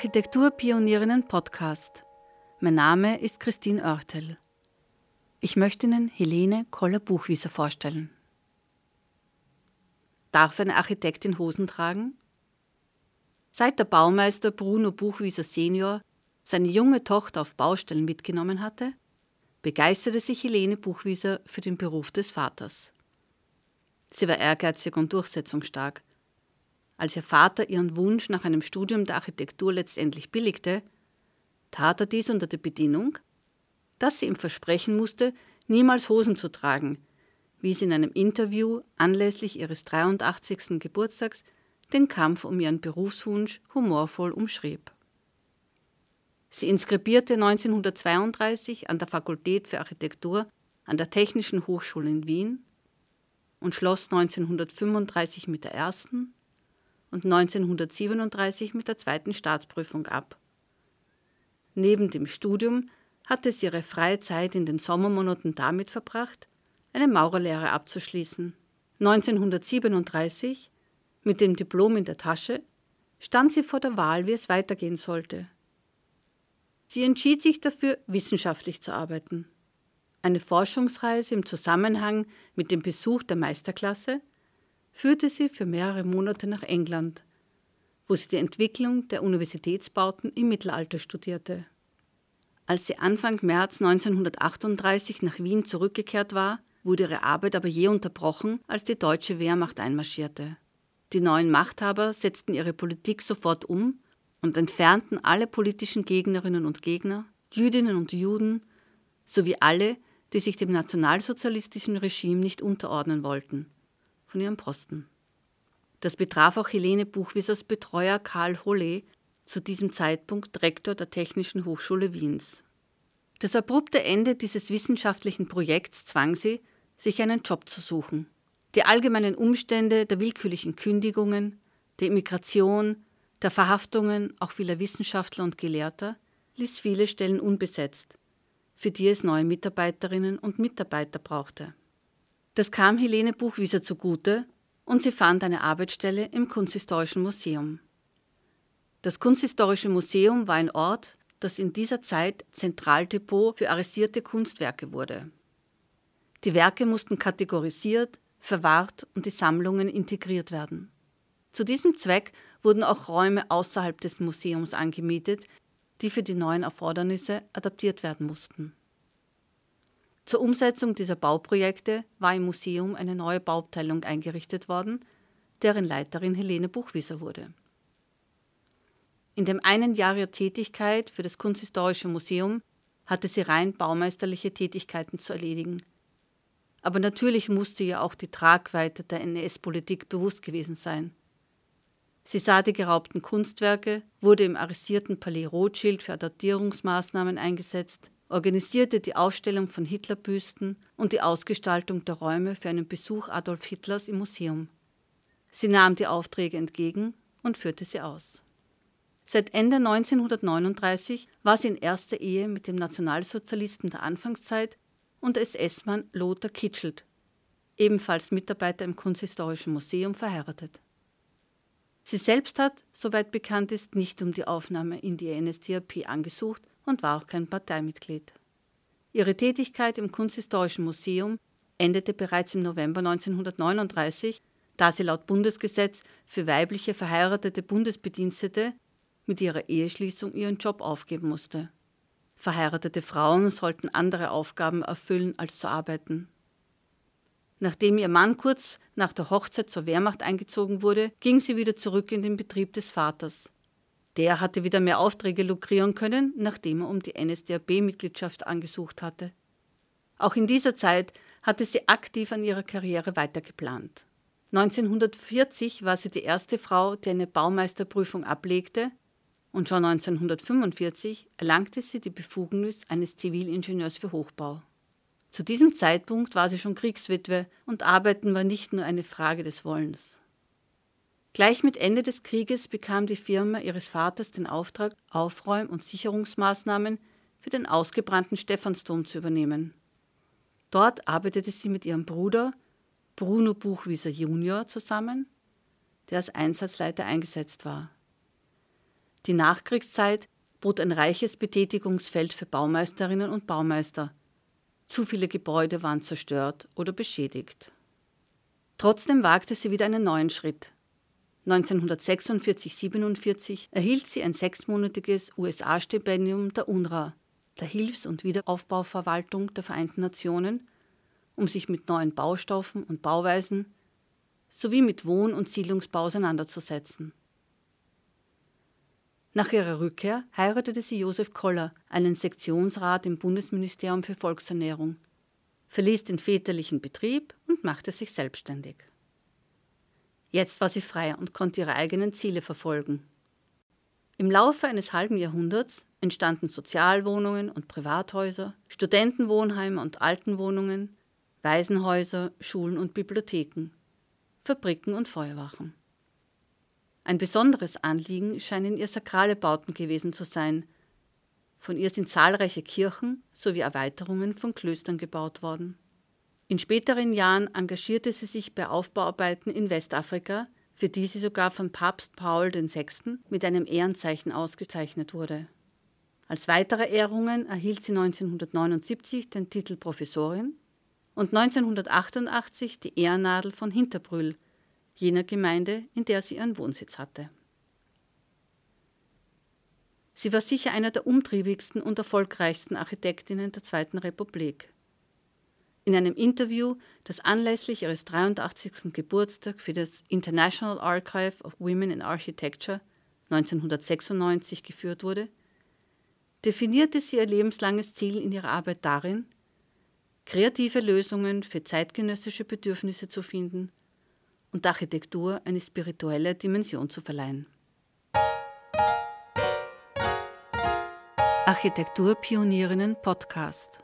Architekturpionierinnen Podcast. Mein Name ist Christine Oertel. Ich möchte Ihnen Helene Koller-Buchwieser vorstellen. Darf eine Architektin Hosen tragen? Seit der Baumeister Bruno Buchwieser Senior seine junge Tochter auf Baustellen mitgenommen hatte, begeisterte sich Helene Buchwieser für den Beruf des Vaters. Sie war ehrgeizig und durchsetzungsstark. Als ihr Vater ihren Wunsch nach einem Studium der Architektur letztendlich billigte, tat er dies unter der Bedingung, dass sie ihm versprechen musste, niemals Hosen zu tragen, wie sie in einem Interview anlässlich ihres 83. Geburtstags den Kampf um ihren Berufswunsch humorvoll umschrieb. Sie inskribierte 1932 an der Fakultät für Architektur an der Technischen Hochschule in Wien und schloss 1935 mit der ersten und 1937 mit der zweiten Staatsprüfung ab. Neben dem Studium hatte sie ihre freie Zeit in den Sommermonaten damit verbracht, eine Maurerlehre abzuschließen. 1937, mit dem Diplom in der Tasche, stand sie vor der Wahl, wie es weitergehen sollte. Sie entschied sich dafür, wissenschaftlich zu arbeiten. Eine Forschungsreise im Zusammenhang mit dem Besuch der Meisterklasse führte sie für mehrere Monate nach England, wo sie die Entwicklung der Universitätsbauten im Mittelalter studierte. Als sie Anfang März 1938 nach Wien zurückgekehrt war, wurde ihre Arbeit aber je unterbrochen, als die deutsche Wehrmacht einmarschierte. Die neuen Machthaber setzten ihre Politik sofort um und entfernten alle politischen Gegnerinnen und Gegner, Jüdinnen und Juden, sowie alle, die sich dem nationalsozialistischen Regime nicht unterordnen wollten, von ihrem Posten. Das betraf auch Helene Buchwiesers Betreuer Karl Holle, zu diesem Zeitpunkt Rektor der Technischen Hochschule Wiens. Das abrupte Ende dieses wissenschaftlichen Projekts zwang sie, sich einen Job zu suchen. Die allgemeinen Umstände der willkürlichen Kündigungen, der Immigration, der Verhaftungen auch vieler Wissenschaftler und Gelehrter ließ viele Stellen unbesetzt, für die es neue Mitarbeiterinnen und Mitarbeiter brauchte. Das kam Helene Buchwieser zugute und sie fand eine Arbeitsstelle im Kunsthistorischen Museum. Das Kunsthistorische Museum war ein Ort, das in dieser Zeit Zentraldepot für arrestierte Kunstwerke wurde. Die Werke mussten kategorisiert, verwahrt und die Sammlungen integriert werden. Zu diesem Zweck wurden auch Räume außerhalb des Museums angemietet, die für die neuen Erfordernisse adaptiert werden mussten. Zur Umsetzung dieser Bauprojekte war im Museum eine neue Bauabteilung eingerichtet worden, deren Leiterin Helene Buchwieser wurde. In dem einen Jahr ihrer Tätigkeit für das Kunsthistorische Museum hatte sie rein baumeisterliche Tätigkeiten zu erledigen. Aber natürlich musste ihr auch die Tragweite der NS-Politik bewusst gewesen sein. Sie sah die geraubten Kunstwerke, wurde im arrestierten Palais Rothschild für Adaptierungsmaßnahmen eingesetzt, organisierte die Aufstellung von Hitlerbüsten und die Ausgestaltung der Räume für einen Besuch Adolf Hitlers im Museum. Sie nahm die Aufträge entgegen und führte sie aus. Seit Ende 1939 war sie in erster Ehe mit dem Nationalsozialisten der Anfangszeit und SS-Mann Lothar Kitschelt, ebenfalls Mitarbeiter im Kunsthistorischen Museum, verheiratet. Sie selbst hat, soweit bekannt ist, nicht um die Aufnahme in die NSDAP angesucht und war auch kein Parteimitglied. Ihre Tätigkeit im Kunsthistorischen Museum endete bereits im November 1939, da sie laut Bundesgesetz für weibliche verheiratete Bundesbedienstete mit ihrer Eheschließung ihren Job aufgeben musste. Verheiratete Frauen sollten andere Aufgaben erfüllen als zu arbeiten. Nachdem ihr Mann kurz nach der Hochzeit zur Wehrmacht eingezogen wurde, ging sie wieder zurück in den Betrieb des Vaters. Der hatte wieder mehr Aufträge lukrieren können, nachdem er um die NSDAP-Mitgliedschaft angesucht hatte. Auch in dieser Zeit hatte sie aktiv an ihrer Karriere weitergeplant. 1940 war sie die erste Frau, die eine Baumeisterprüfung ablegte, und schon 1945 erlangte sie die Befugnis eines Zivilingenieurs für Hochbau. Zu diesem Zeitpunkt war sie schon Kriegswitwe und Arbeiten war nicht nur eine Frage des Wollens. Gleich mit Ende des Krieges bekam die Firma ihres Vaters den Auftrag, Aufräum- und Sicherungsmaßnahmen für den ausgebrannten Stephansdom zu übernehmen. Dort arbeitete sie mit ihrem Bruder Bruno Buchwieser Junior zusammen, der als Einsatzleiter eingesetzt war. Die Nachkriegszeit bot ein reiches Betätigungsfeld für Baumeisterinnen und Baumeister. Zu viele Gebäude waren zerstört oder beschädigt. Trotzdem wagte sie wieder einen neuen Schritt. 1946-47 erhielt sie ein sechsmonatiges USA-Stipendium der UNRWA, der Hilfs- und Wiederaufbauverwaltung der Vereinten Nationen, um sich mit neuen Baustoffen und Bauweisen sowie mit Wohn- und Siedlungsbau auseinanderzusetzen. Nach ihrer Rückkehr heiratete sie Josef Koller, einen Sektionsrat im Bundesministerium für Volksernährung, verließ den väterlichen Betrieb und machte sich selbstständig. Jetzt war sie frei und konnte ihre eigenen Ziele verfolgen. Im Laufe eines halben Jahrhunderts entstanden Sozialwohnungen und Privathäuser, Studentenwohnheime und Altenwohnungen, Waisenhäuser, Schulen und Bibliotheken, Fabriken und Feuerwachen. Ein besonderes Anliegen scheinen ihr sakrale Bauten gewesen zu sein. Von ihr sind zahlreiche Kirchen sowie Erweiterungen von Klöstern gebaut worden. In späteren Jahren engagierte sie sich bei Aufbauarbeiten in Westafrika, für die sie sogar von Papst Paul VI. mit einem Ehrenzeichen ausgezeichnet wurde. Als weitere Ehrungen erhielt sie 1979 den Titel Professorin und 1988 die Ehrennadel von Hinterbrühl, jener Gemeinde, in der sie ihren Wohnsitz hatte. Sie war sicher einer der umtriebigsten und erfolgreichsten Architektinnen der Zweiten Republik. In einem Interview, das anlässlich ihres 83. Geburtstags für das International Archive of Women in Architecture 1996 geführt wurde, definierte sie ihr lebenslanges Ziel in ihrer Arbeit darin, kreative Lösungen für zeitgenössische Bedürfnisse zu finden und Architektur eine spirituelle Dimension zu verleihen. Architekturpionierinnen Podcast